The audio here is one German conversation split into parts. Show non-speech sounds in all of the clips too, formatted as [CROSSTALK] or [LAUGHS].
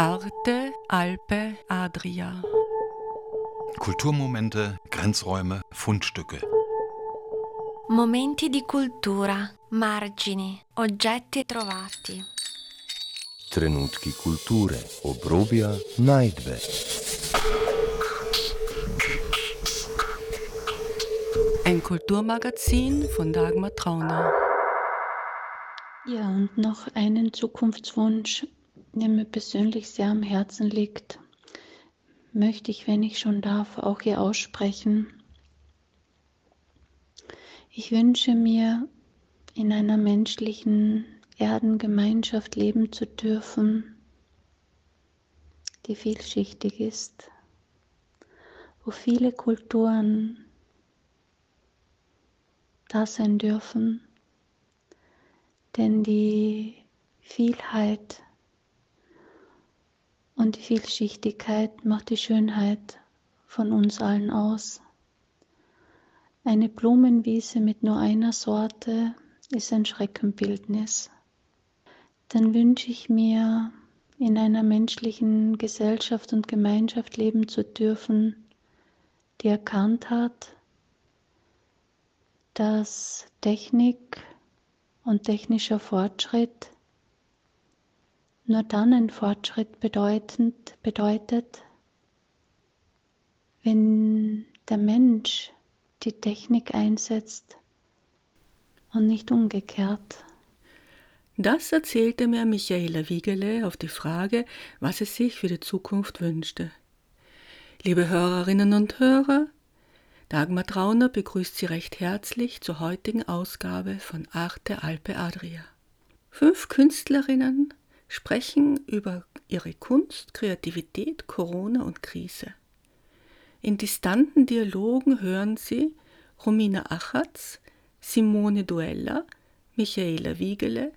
Arte, Alpe, Adria. Kulturmomente, Grenzräume, Fundstücke. Momenti di cultura, margini, oggetti trovati. Trenutki kulture, obrobja, najdbe. Ein Kulturmagazin von Dagmar Trauner. Ja, und noch einen Zukunftswunsch, der mir persönlich sehr am Herzen liegt, möchte ich, wenn ich schon darf, auch hier aussprechen. Ich wünsche mir, in einer menschlichen Erdengemeinschaft leben zu dürfen, die vielschichtig ist, wo viele Kulturen da sein dürfen, denn die Vielheit und die Vielschichtigkeit macht die Schönheit von uns allen aus. Eine Blumenwiese mit nur einer Sorte ist ein Schreckenbildnis. Dann wünsche ich mir, in einer menschlichen Gesellschaft und Gemeinschaft leben zu dürfen, die erkannt hat, dass Technik und technischer Fortschritt nur dann ein Fortschritt bedeutend, bedeutet, wenn der Mensch die Technik einsetzt und nicht umgekehrt. Das erzählte mir Michaela Wiegele auf die Frage, was es sich für die Zukunft wünschte. Liebe Hörerinnen und Hörer, Dagmar Trauner begrüßt Sie recht herzlich zur heutigen Ausgabe von Arte Alpe Adria. Fünf Künstlerinnen sprechen über ihre Kunst, Kreativität, Corona und Krise. In distanten Dialogen hören Sie Romina Achatz, Simone Duella, Michaela Wiegele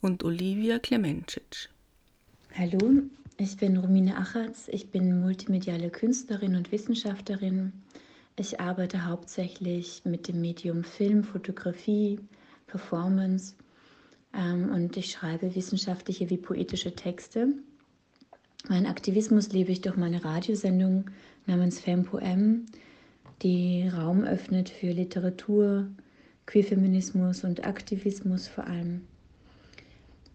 und Olivia Klemencic. Hallo, ich bin Romina Achatz, ich bin multimediale Künstlerin und Wissenschaftlerin. Ich arbeite hauptsächlich mit dem Medium Film, Fotografie, Performance und ich schreibe wissenschaftliche wie poetische Texte. Mein Aktivismus lebe ich durch meine Radiosendung namens FemPoem, die Raum öffnet für Literatur, Queerfeminismus und Aktivismus vor allem.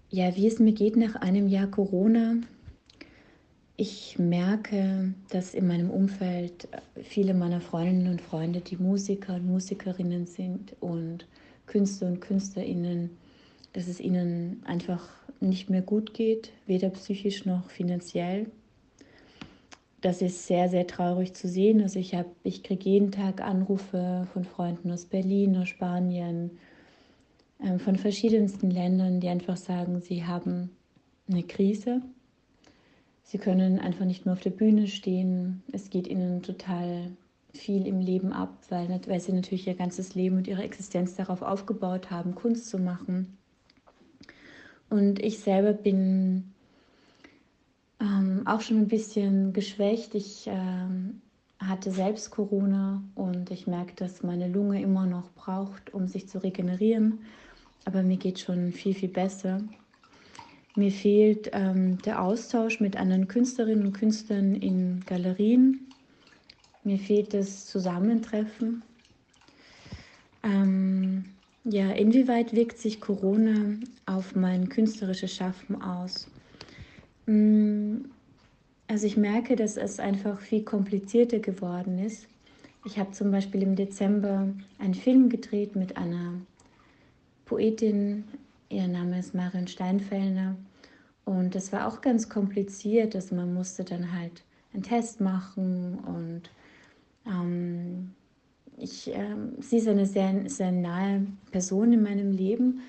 Ja, wie es mir geht nach einem Jahr Corona. Ich merke, dass in meinem Umfeld viele meiner Freundinnen und Freunde, die Musiker und Musikerinnen sind und Künstler und Künstlerinnen, dass es ihnen einfach nicht mehr gut geht, weder psychisch noch finanziell. Das ist sehr, sehr traurig zu sehen. Also ich, ich kriege jeden Tag Anrufe von Freunden aus Berlin, aus Spanien, ähm, von verschiedensten Ländern, die einfach sagen, sie haben eine Krise. Sie können einfach nicht mehr auf der Bühne stehen. Es geht ihnen total viel im Leben ab, weil, weil sie natürlich ihr ganzes Leben und ihre Existenz darauf aufgebaut haben, Kunst zu machen. Und ich selber bin ähm, auch schon ein bisschen geschwächt. Ich ähm, hatte selbst Corona und ich merke, dass meine Lunge immer noch braucht, um sich zu regenerieren. Aber mir geht schon viel, viel besser. Mir fehlt ähm, der Austausch mit anderen Künstlerinnen und Künstlern in Galerien. Mir fehlt das Zusammentreffen. Ähm, ja, inwieweit wirkt sich Corona auf mein künstlerisches Schaffen aus? Mm, also ich merke, dass es einfach viel komplizierter geworden ist. Ich habe zum Beispiel im Dezember einen Film gedreht mit einer Poetin, ihr Name ist Marion Steinfellner. Und das war auch ganz kompliziert. Also man musste dann halt einen Test machen und ähm, ich, äh, sie ist eine sehr, sehr nahe Person in meinem Leben,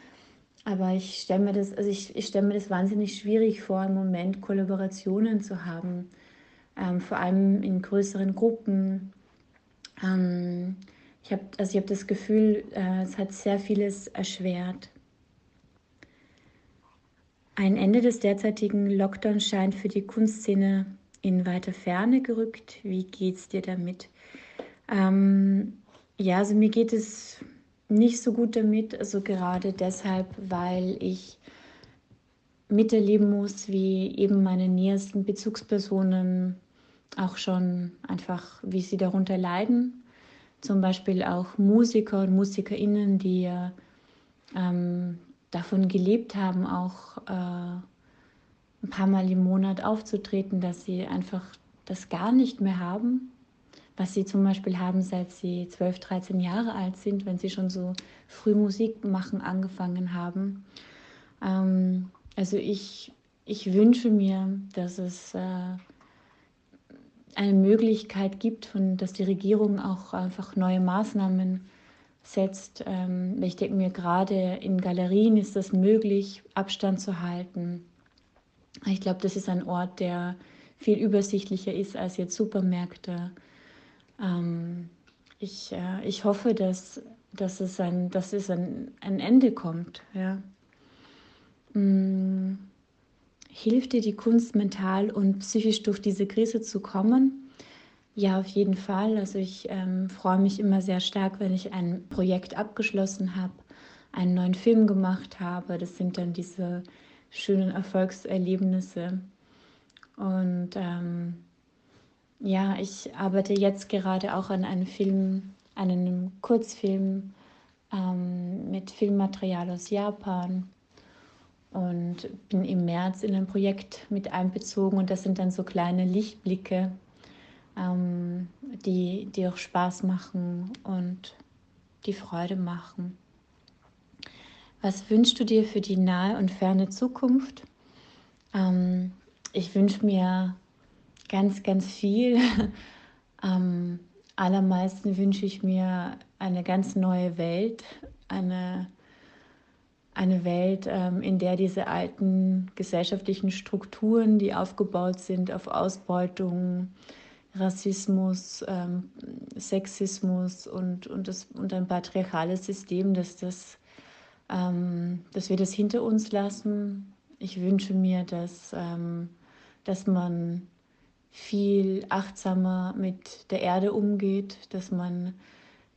aber ich stelle mir das, also ich, ich stelle mir das wahnsinnig schwierig vor, im Moment Kollaborationen zu haben, ähm, vor allem in größeren Gruppen. Ähm, ich habe also hab das Gefühl, äh, es hat sehr vieles erschwert. Ein Ende des derzeitigen Lockdowns scheint für die Kunstszene in weiter Ferne gerückt. Wie geht's dir damit? Ähm, ja, also mir geht es nicht so gut damit, also gerade deshalb, weil ich miterleben muss, wie eben meine nähersten Bezugspersonen auch schon einfach, wie sie darunter leiden. Zum Beispiel auch Musiker und Musikerinnen, die ähm, davon gelebt haben, auch äh, ein paar Mal im Monat aufzutreten, dass sie einfach das gar nicht mehr haben, was sie zum Beispiel haben, seit sie 12, 13 Jahre alt sind, wenn sie schon so früh Musik machen angefangen haben. Ähm, also ich, ich wünsche mir, dass es äh, eine Möglichkeit gibt, von, dass die Regierung auch einfach neue Maßnahmen setzt. Ähm, ich denke mir, gerade in Galerien ist das möglich, Abstand zu halten. Ich glaube, das ist ein Ort, der viel übersichtlicher ist als jetzt Supermärkte. Ähm, ich, äh, ich hoffe, dass, dass es, ein, dass es ein, ein Ende kommt. Ja. Hm, hilft dir die Kunst mental und psychisch durch diese Krise zu kommen? Ja, auf jeden Fall. Also ich ähm, freue mich immer sehr stark, wenn ich ein Projekt abgeschlossen habe, einen neuen Film gemacht habe. Das sind dann diese schönen Erfolgserlebnisse. Und ähm, ja, ich arbeite jetzt gerade auch an einem Film, einem Kurzfilm ähm, mit Filmmaterial aus Japan und bin im März in ein Projekt mit einbezogen und das sind dann so kleine Lichtblicke, ähm, die, die auch Spaß machen und die Freude machen. Was wünschst du dir für die nahe und ferne Zukunft? Ähm, ich wünsche mir ganz, ganz viel. [LAUGHS] Am allermeisten wünsche ich mir eine ganz neue Welt, eine eine Welt, ähm, in der diese alten gesellschaftlichen Strukturen, die aufgebaut sind auf Ausbeutung, Rassismus, ähm, Sexismus und, und, das, und ein patriarchales System, dass, das, ähm, dass wir das hinter uns lassen. Ich wünsche mir, dass, dass man viel achtsamer mit der Erde umgeht, dass man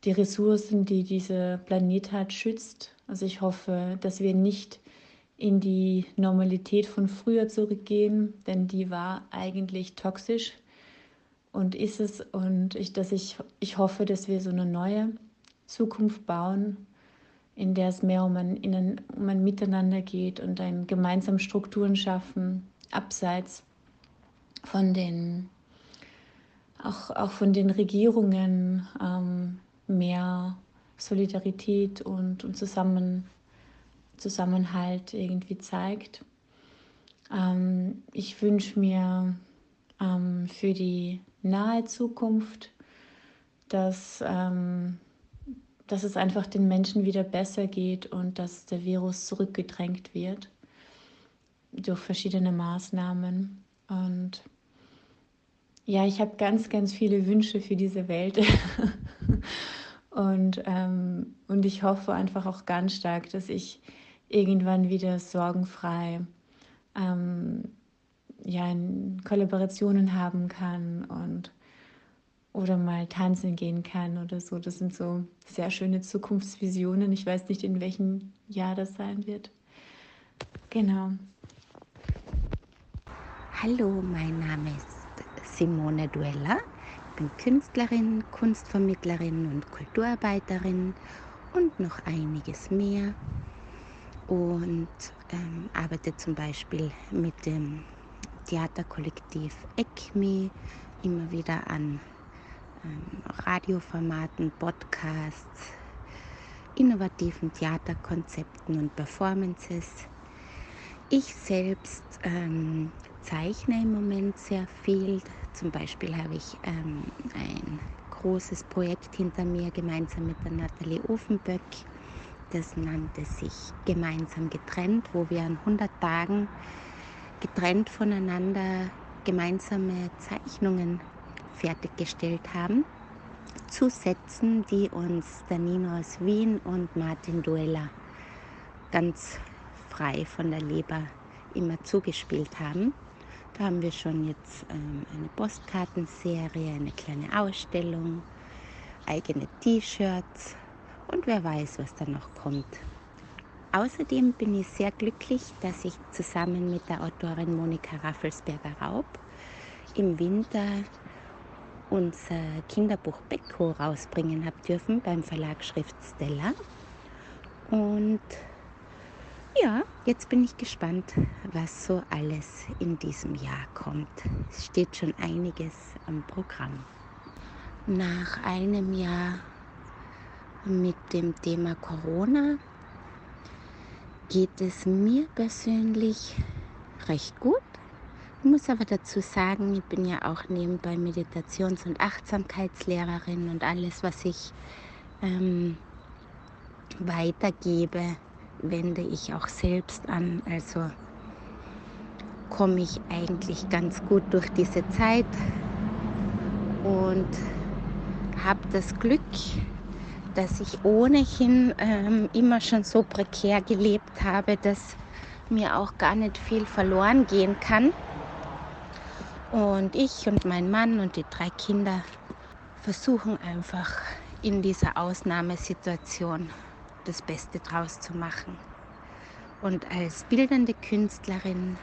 die Ressourcen, die dieser Planet hat, schützt also ich hoffe, dass wir nicht in die Normalität von früher zurückgehen, denn die war eigentlich toxisch und ist es. Und ich, dass ich, ich hoffe, dass wir so eine neue Zukunft bauen, in der es mehr um ein, ein, um ein Miteinander geht und ein gemeinsam Strukturen schaffen, abseits von den, auch, auch von den Regierungen ähm, mehr Solidarität und, und Zusammen, Zusammenhalt irgendwie zeigt. Ähm, ich wünsche mir ähm, für die nahe Zukunft, dass, ähm, dass es einfach den Menschen wieder besser geht und dass der Virus zurückgedrängt wird durch verschiedene Maßnahmen. Und ja, ich habe ganz, ganz viele Wünsche für diese Welt. [LAUGHS] Und, ähm, und ich hoffe einfach auch ganz stark, dass ich irgendwann wieder sorgenfrei ähm, ja, Kollaborationen haben kann und oder mal tanzen gehen kann oder so. Das sind so sehr schöne Zukunftsvisionen. Ich weiß nicht, in welchem Jahr das sein wird. Genau. Hallo, mein Name ist Simone Duella bin Künstlerin, Kunstvermittlerin und Kulturarbeiterin und noch einiges mehr. Und ähm, arbeite zum Beispiel mit dem Theaterkollektiv ECMI immer wieder an ähm, Radioformaten, Podcasts, innovativen Theaterkonzepten und Performances. Ich selbst ähm, zeichne im Moment sehr viel. Zum Beispiel habe ich ähm, ein großes Projekt hinter mir gemeinsam mit der Nathalie Ofenböck. Das nannte sich Gemeinsam getrennt, wo wir an 100 Tagen getrennt voneinander gemeinsame Zeichnungen fertiggestellt haben zu Sätzen, die uns Danino aus Wien und Martin Duella ganz frei von der Leber immer zugespielt haben. Da haben wir schon jetzt ähm, eine Postkartenserie, eine kleine Ausstellung, eigene T-Shirts und wer weiß, was da noch kommt. außerdem bin ich sehr glücklich, dass ich zusammen mit der Autorin Monika Raffelsberger-Raub im Winter unser Kinderbuch Becko rausbringen habe dürfen beim Verlag Schrift Stella. Und ja, jetzt bin ich gespannt, was so alles in diesem Jahr kommt. Es steht schon einiges am Programm. Nach einem Jahr mit dem Thema Corona geht es mir persönlich recht gut. Ich muss aber dazu sagen, ich bin ja auch nebenbei Meditations- und Achtsamkeitslehrerin und alles, was ich ähm, weitergebe, wende ich auch selbst an. Also komme ich eigentlich ganz gut durch diese Zeit und habe das Glück, dass ich ohnehin ähm, immer schon so prekär gelebt habe, dass mir auch gar nicht viel verloren gehen kann. Und ich und mein Mann und die drei Kinder versuchen einfach in dieser Ausnahmesituation das Beste draus zu machen. Und als bildende Künstlerin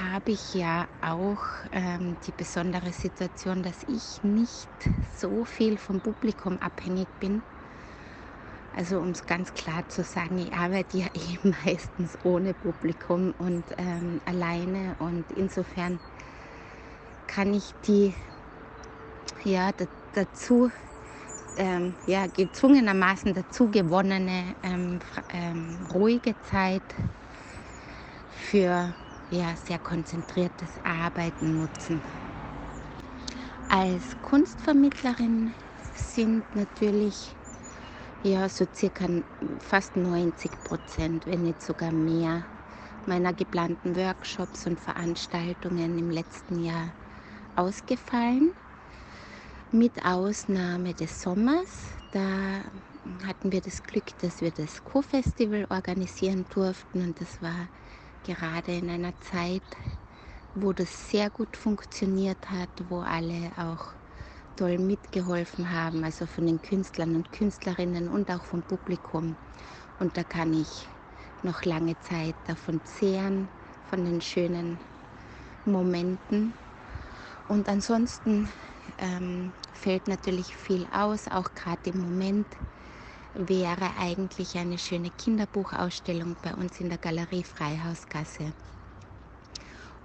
habe ich ja auch ähm, die besondere Situation, dass ich nicht so viel vom Publikum abhängig bin. Also um es ganz klar zu sagen, ich arbeite ja [LAUGHS] eh meistens ohne Publikum und ähm, alleine und insofern kann ich die ja dazu ähm, ja, gezwungenermaßen dazu gewonnene ähm, ähm, ruhige Zeit für ja, sehr konzentriertes Arbeiten nutzen. Als Kunstvermittlerin sind natürlich ja, so circa fast 90 Prozent, wenn nicht sogar mehr, meiner geplanten Workshops und Veranstaltungen im letzten Jahr ausgefallen, mit Ausnahme des Sommers. Da hatten wir das Glück, dass wir das Co-Festival organisieren durften und das war gerade in einer Zeit, wo das sehr gut funktioniert hat, wo alle auch toll mitgeholfen haben, also von den Künstlern und Künstlerinnen und auch vom Publikum. Und da kann ich noch lange Zeit davon zehren, von den schönen Momenten. Und ansonsten ähm, fällt natürlich viel aus, auch gerade im Moment wäre eigentlich eine schöne Kinderbuchausstellung bei uns in der Galerie Freihausgasse.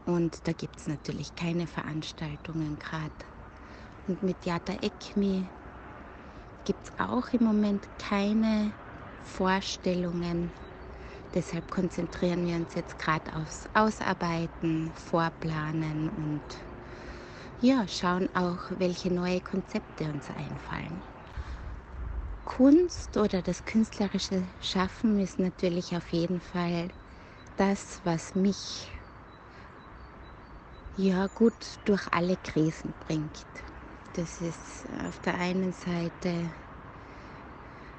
Und da gibt es natürlich keine Veranstaltungen gerade. Und mit Jata Ekmi gibt es auch im Moment keine Vorstellungen. Deshalb konzentrieren wir uns jetzt gerade aufs Ausarbeiten, Vorplanen und ja, schauen auch, welche neue Konzepte uns einfallen. Kunst oder das künstlerische Schaffen ist natürlich auf jeden Fall das, was mich ja gut durch alle Krisen bringt. Das ist auf der einen Seite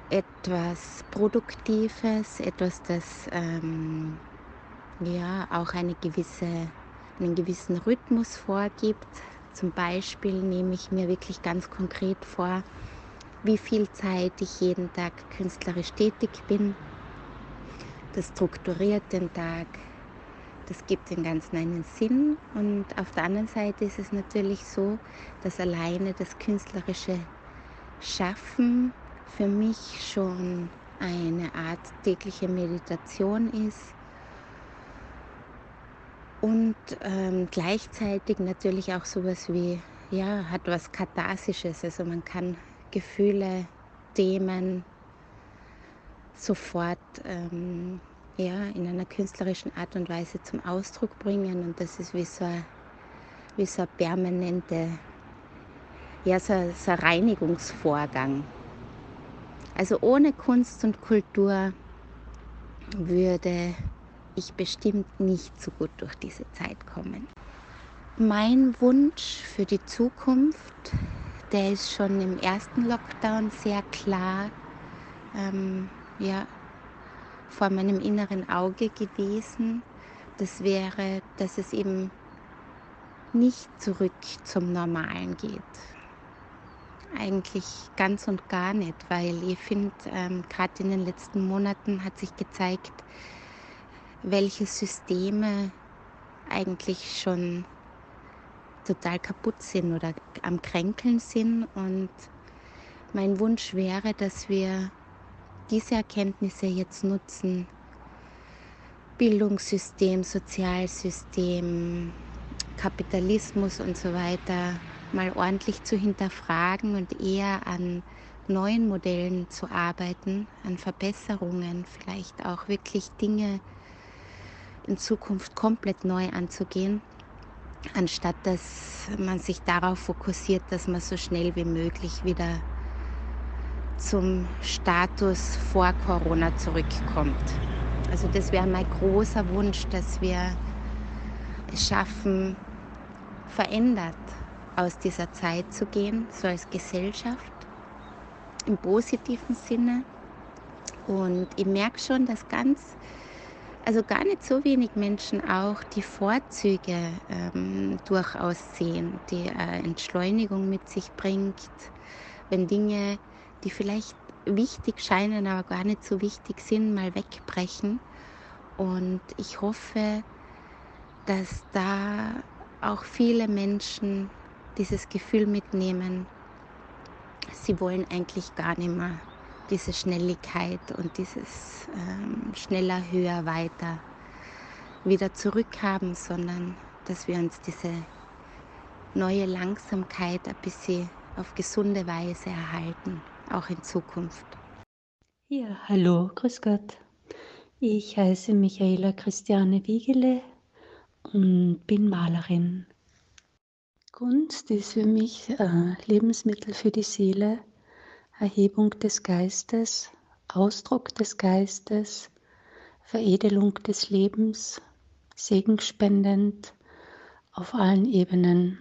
etwas Produktives, etwas, das ähm, ja auch eine gewisse, einen gewissen Rhythmus vorgibt. Zum Beispiel nehme ich mir wirklich ganz konkret vor, wie viel Zeit ich jeden Tag künstlerisch tätig bin. Das strukturiert den Tag, das gibt dem Ganzen einen Sinn. Und auf der anderen Seite ist es natürlich so, dass alleine das künstlerische Schaffen für mich schon eine Art tägliche Meditation ist und ähm, gleichzeitig natürlich auch sowas wie, ja, hat was Katharsisches. Also man kann Gefühle, Themen sofort ähm, ja, in einer künstlerischen Art und Weise zum Ausdruck bringen. Und das ist wie so ein, wie so ein permanente, ja, so, so ein Reinigungsvorgang. Also ohne Kunst und Kultur würde ich bestimmt nicht so gut durch diese Zeit kommen. Mein Wunsch für die Zukunft der ist schon im ersten Lockdown sehr klar ähm, ja, vor meinem inneren Auge gewesen. Das wäre, dass es eben nicht zurück zum Normalen geht. eigentlich ganz und gar nicht, weil ich finde, ähm, gerade in den letzten Monaten hat sich gezeigt, welche Systeme eigentlich schon total kaputt sind oder am Kränkeln sind. Und mein Wunsch wäre, dass wir diese Erkenntnisse jetzt nutzen, Bildungssystem, Sozialsystem, Kapitalismus und so weiter mal ordentlich zu hinterfragen und eher an neuen Modellen zu arbeiten, an Verbesserungen, vielleicht auch wirklich Dinge in Zukunft komplett neu anzugehen, anstatt dass man sich darauf fokussiert, dass man so schnell wie möglich wieder zum Status vor Corona zurückkommt. Also das wäre mein großer Wunsch, dass wir es schaffen, verändert aus dieser Zeit zu gehen, so als Gesellschaft im positiven Sinne. Und ich merke schon, dass ganz, also gar nicht so wenig Menschen auch die Vorzüge ähm, durchaus sehen, die äh, Entschleunigung mit sich bringt, wenn Dinge, die vielleicht wichtig scheinen, aber gar nicht so wichtig sind, mal wegbrechen. Und ich hoffe, dass da auch viele Menschen dieses Gefühl mitnehmen, sie wollen eigentlich gar nicht mehr diese Schnelligkeit und dieses ähm, schneller, höher, weiter wieder zurückhaben, sondern dass wir uns diese neue Langsamkeit ein bisschen auf gesunde Weise erhalten, auch in Zukunft. Ja, hallo, grüß Gott. Ich heiße Michaela Christiane Wiegele und bin Malerin. Kunst ist für mich äh, Lebensmittel für die Seele, Erhebung des Geistes, Ausdruck des Geistes, Veredelung des Lebens, segenspendend auf allen Ebenen.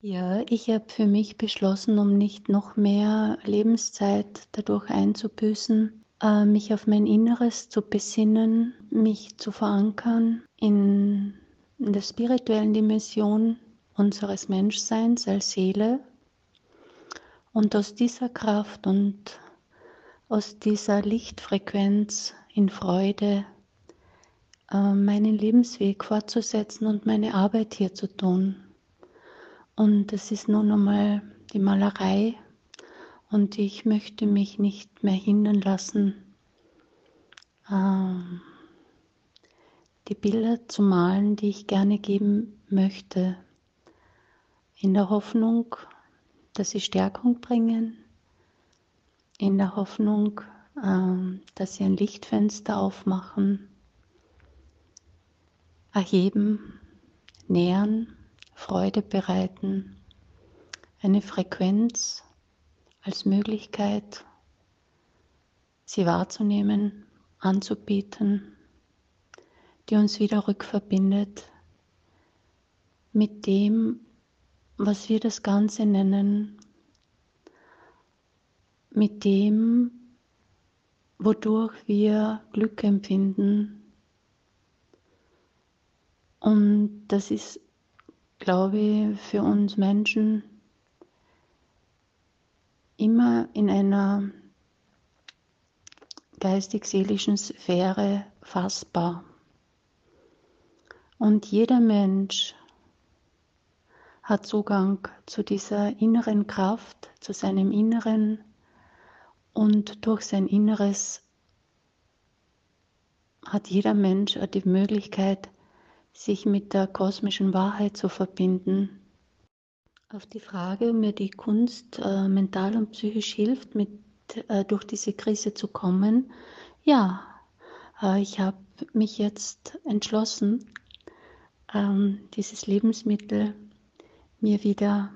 Ja, ich habe für mich beschlossen, um nicht noch mehr Lebenszeit dadurch einzubüßen, äh, mich auf mein Inneres zu besinnen, mich zu verankern in der spirituellen Dimension unseres Menschseins als Seele. Und aus dieser Kraft und aus dieser Lichtfrequenz in Freude äh, meinen Lebensweg fortzusetzen und meine Arbeit hier zu tun. Und es ist nun einmal die Malerei und ich möchte mich nicht mehr hindern lassen, ähm, die Bilder zu malen, die ich gerne geben möchte, in der Hoffnung, dass sie Stärkung bringen, in der Hoffnung, ähm, dass sie ein Lichtfenster aufmachen, erheben, nähern, Freude bereiten, eine Frequenz als Möglichkeit, sie wahrzunehmen, anzubieten, die uns wieder rückverbindet mit dem, was wir das Ganze nennen, mit dem, wodurch wir Glück empfinden. Und das ist, glaube ich, für uns Menschen immer in einer geistig-seelischen Sphäre fassbar. Und jeder Mensch hat Zugang zu dieser inneren Kraft, zu seinem Inneren und durch sein Inneres hat jeder Mensch die Möglichkeit, sich mit der kosmischen Wahrheit zu verbinden. Auf die Frage, ob mir die Kunst äh, mental und psychisch hilft, mit, äh, durch diese Krise zu kommen, ja, äh, ich habe mich jetzt entschlossen, ähm, dieses Lebensmittel mir wieder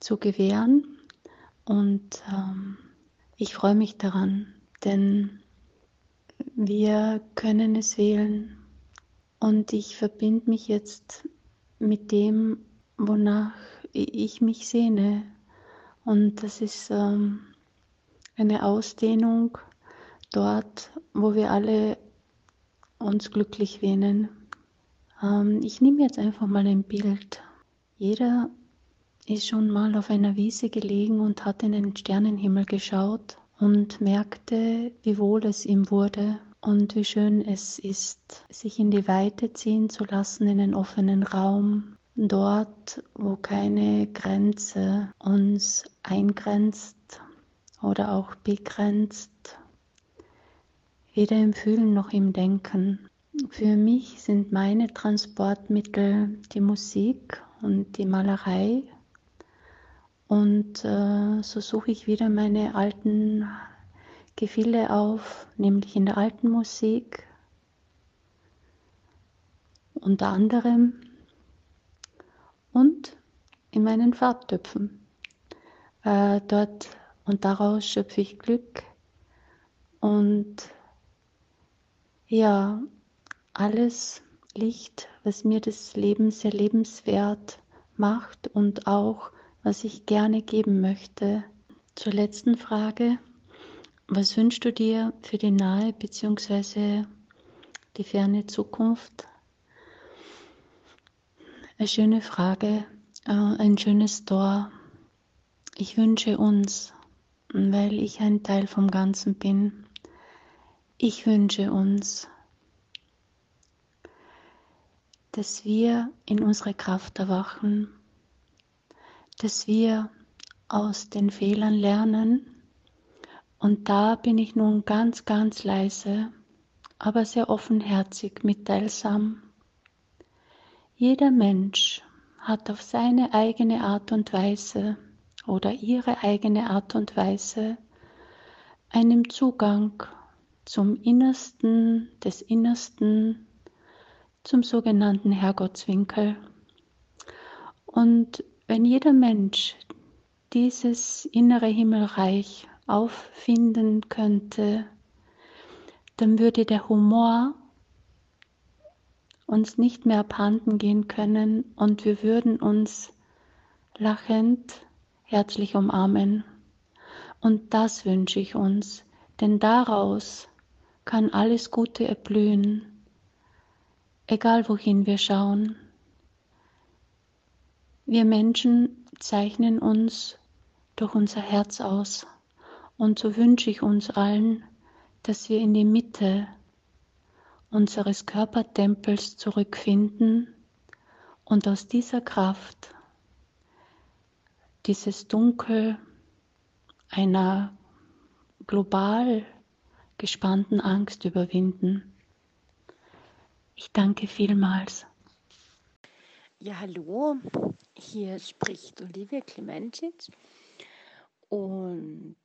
zu gewähren. Und ähm, ich freue mich daran, denn wir können es wählen. Und ich verbinde mich jetzt mit dem, wonach ich mich sehne. Und das ist ähm, eine Ausdehnung dort, wo wir alle uns glücklich wähnen. Ähm, ich nehme jetzt einfach mal ein Bild jeder ist schon mal auf einer Wiese gelegen und hat in den Sternenhimmel geschaut und merkte, wie wohl es ihm wurde und wie schön es ist, sich in die Weite ziehen zu lassen, in einen offenen Raum, dort, wo keine Grenze uns eingrenzt oder auch begrenzt, weder im Fühlen noch im Denken. Für mich sind meine Transportmittel die Musik und die Malerei. Und äh, so suche ich wieder meine alten Gefilde auf, nämlich in der alten Musik, unter anderem und in meinen Farbtöpfen. Äh, dort und daraus schöpfe ich Glück und ja, alles Licht, was mir das Leben sehr lebenswert macht und auch was ich gerne geben möchte. Zur letzten Frage. Was wünschst du dir für die nahe bzw. die ferne Zukunft? Eine schöne Frage, äh, ein schönes Tor. Ich wünsche uns, weil ich ein Teil vom Ganzen bin, ich wünsche uns, dass wir in unsere Kraft erwachen, dass wir aus den Fehlern lernen und da bin ich nun ganz, ganz leise, aber sehr offenherzig, mitteilsam. Jeder Mensch hat auf seine eigene Art und Weise oder ihre eigene Art und Weise einen Zugang zum Innersten des Innersten, zum sogenannten Herrgottswinkel. Und wenn jeder Mensch dieses innere Himmelreich auffinden könnte, dann würde der Humor uns nicht mehr abhanden gehen können und wir würden uns lachend herzlich umarmen. Und das wünsche ich uns, denn daraus kann alles Gute erblühen, egal wohin wir schauen. Wir Menschen zeichnen uns durch unser Herz aus. Und so wünsche ich uns allen, dass wir in die Mitte unseres Körpertempels zurückfinden und aus dieser Kraft dieses Dunkel einer global gespannten Angst überwinden. Ich danke vielmals. Ja, hallo, hier spricht Olivia Klemencic und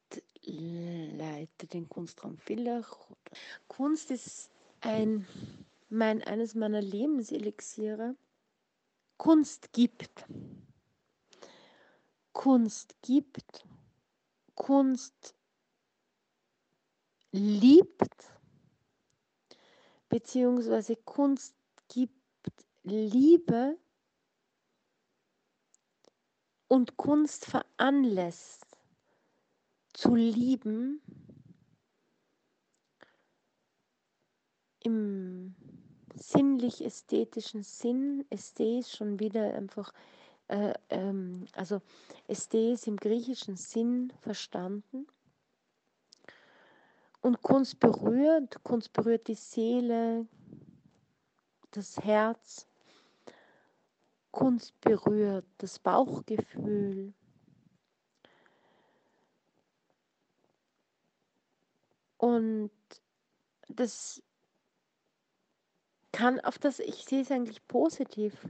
leite den Kunstraum Villach. Kunst ist ein, mein, eines meiner Lebenselixiere. Kunst gibt. Kunst gibt. Kunst liebt. Beziehungsweise Kunst gibt Liebe und Kunst veranlässt zu lieben im sinnlich-ästhetischen Sinn. Ästhet schon wieder einfach, äh, ähm, also Ästhet im griechischen Sinn verstanden. Und Kunst berührt, Kunst berührt die Seele, das Herz. Kunst berührt das Bauchgefühl, Und das kann auf das, ich sehe es eigentlich positiv.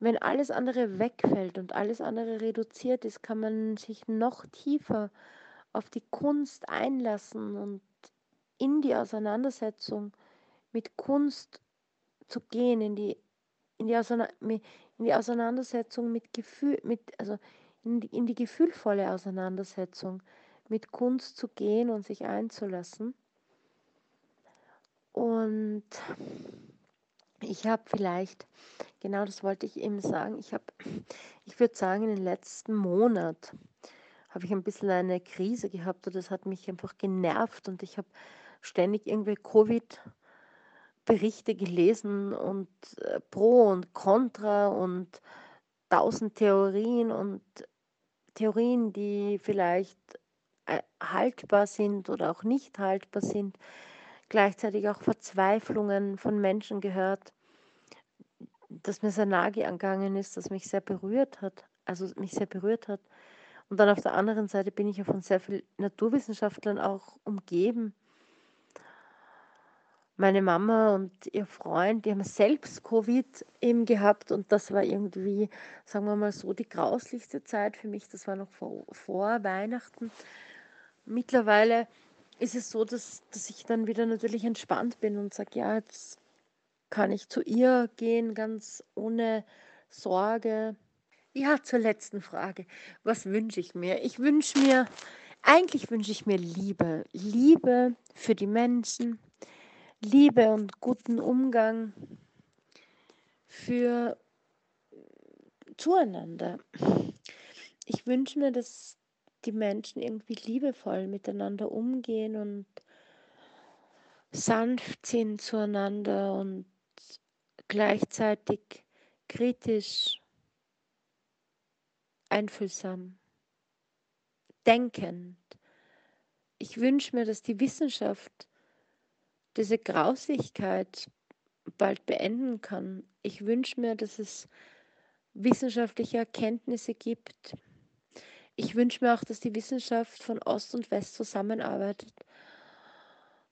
Wenn alles andere wegfällt und alles andere reduziert ist, kann man sich noch tiefer auf die Kunst einlassen und in die Auseinandersetzung mit Kunst zu gehen, in die, in die, in die Auseinandersetzung mit Gefühl, mit, also in die, in die gefühlvolle Auseinandersetzung mit Kunst zu gehen und sich einzulassen. Und ich habe vielleicht, genau das wollte ich eben sagen, ich habe, ich würde sagen, in den letzten Monat habe ich ein bisschen eine Krise gehabt und das hat mich einfach genervt und ich habe ständig irgendwie Covid-Berichte gelesen und äh, Pro und Contra und tausend Theorien und Theorien, die vielleicht äh, haltbar sind oder auch nicht haltbar sind, gleichzeitig auch Verzweiflungen von Menschen gehört, dass mir sehr nahe gegangen ist, das mich sehr berührt hat, also mich sehr berührt hat. Und dann auf der anderen Seite bin ich ja von sehr vielen Naturwissenschaftlern auch umgeben. Meine Mama und ihr Freund, die haben selbst Covid eben gehabt und das war irgendwie, sagen wir mal so, die grauslichste Zeit für mich. Das war noch vor, vor Weihnachten. Mittlerweile ist es so, dass, dass ich dann wieder natürlich entspannt bin und sage, ja, jetzt kann ich zu ihr gehen, ganz ohne Sorge. Ja, zur letzten Frage. Was wünsche ich mir? Ich wünsche mir, eigentlich wünsche ich mir Liebe. Liebe für die Menschen, Liebe und guten Umgang für zueinander. Ich wünsche mir, dass die Menschen irgendwie liebevoll miteinander umgehen und sanft sind zueinander und gleichzeitig kritisch, einfühlsam, denkend. Ich wünsche mir, dass die Wissenschaft diese Grauslichkeit bald beenden kann. Ich wünsche mir, dass es wissenschaftliche Erkenntnisse gibt. Ich wünsche mir auch, dass die Wissenschaft von Ost und West zusammenarbeitet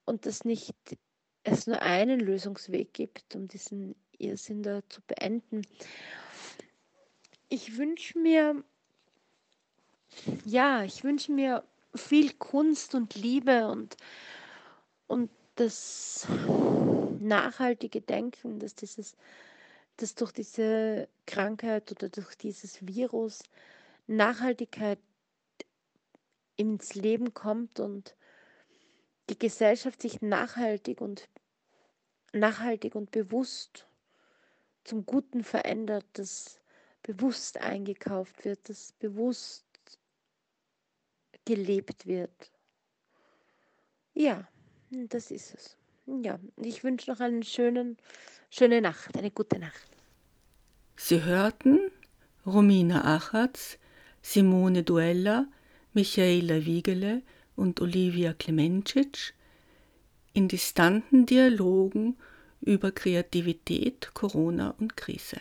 und dass nicht es nur einen Lösungsweg gibt, um diesen Irrsinn da zu beenden. Ich wünsche mir, ja, ich wünsche mir viel Kunst und Liebe und, und das nachhaltige Denken, dass dieses, dass durch diese Krankheit oder durch dieses Virus Nachhaltigkeit ins Leben kommt und die Gesellschaft sich nachhaltig und nachhaltig und bewusst zum Guten verändert, dass bewusst eingekauft wird, dass bewusst gelebt wird. Ja, das ist es. Ja, ich wünsche noch eine schönen, schöne Nacht, eine gute Nacht. Sie hörten Romina Achatz, Simone Duella, Michaela Wiegele und Olivia Klemencic in distanten Dialogen über Kreativität, Corona und Krise.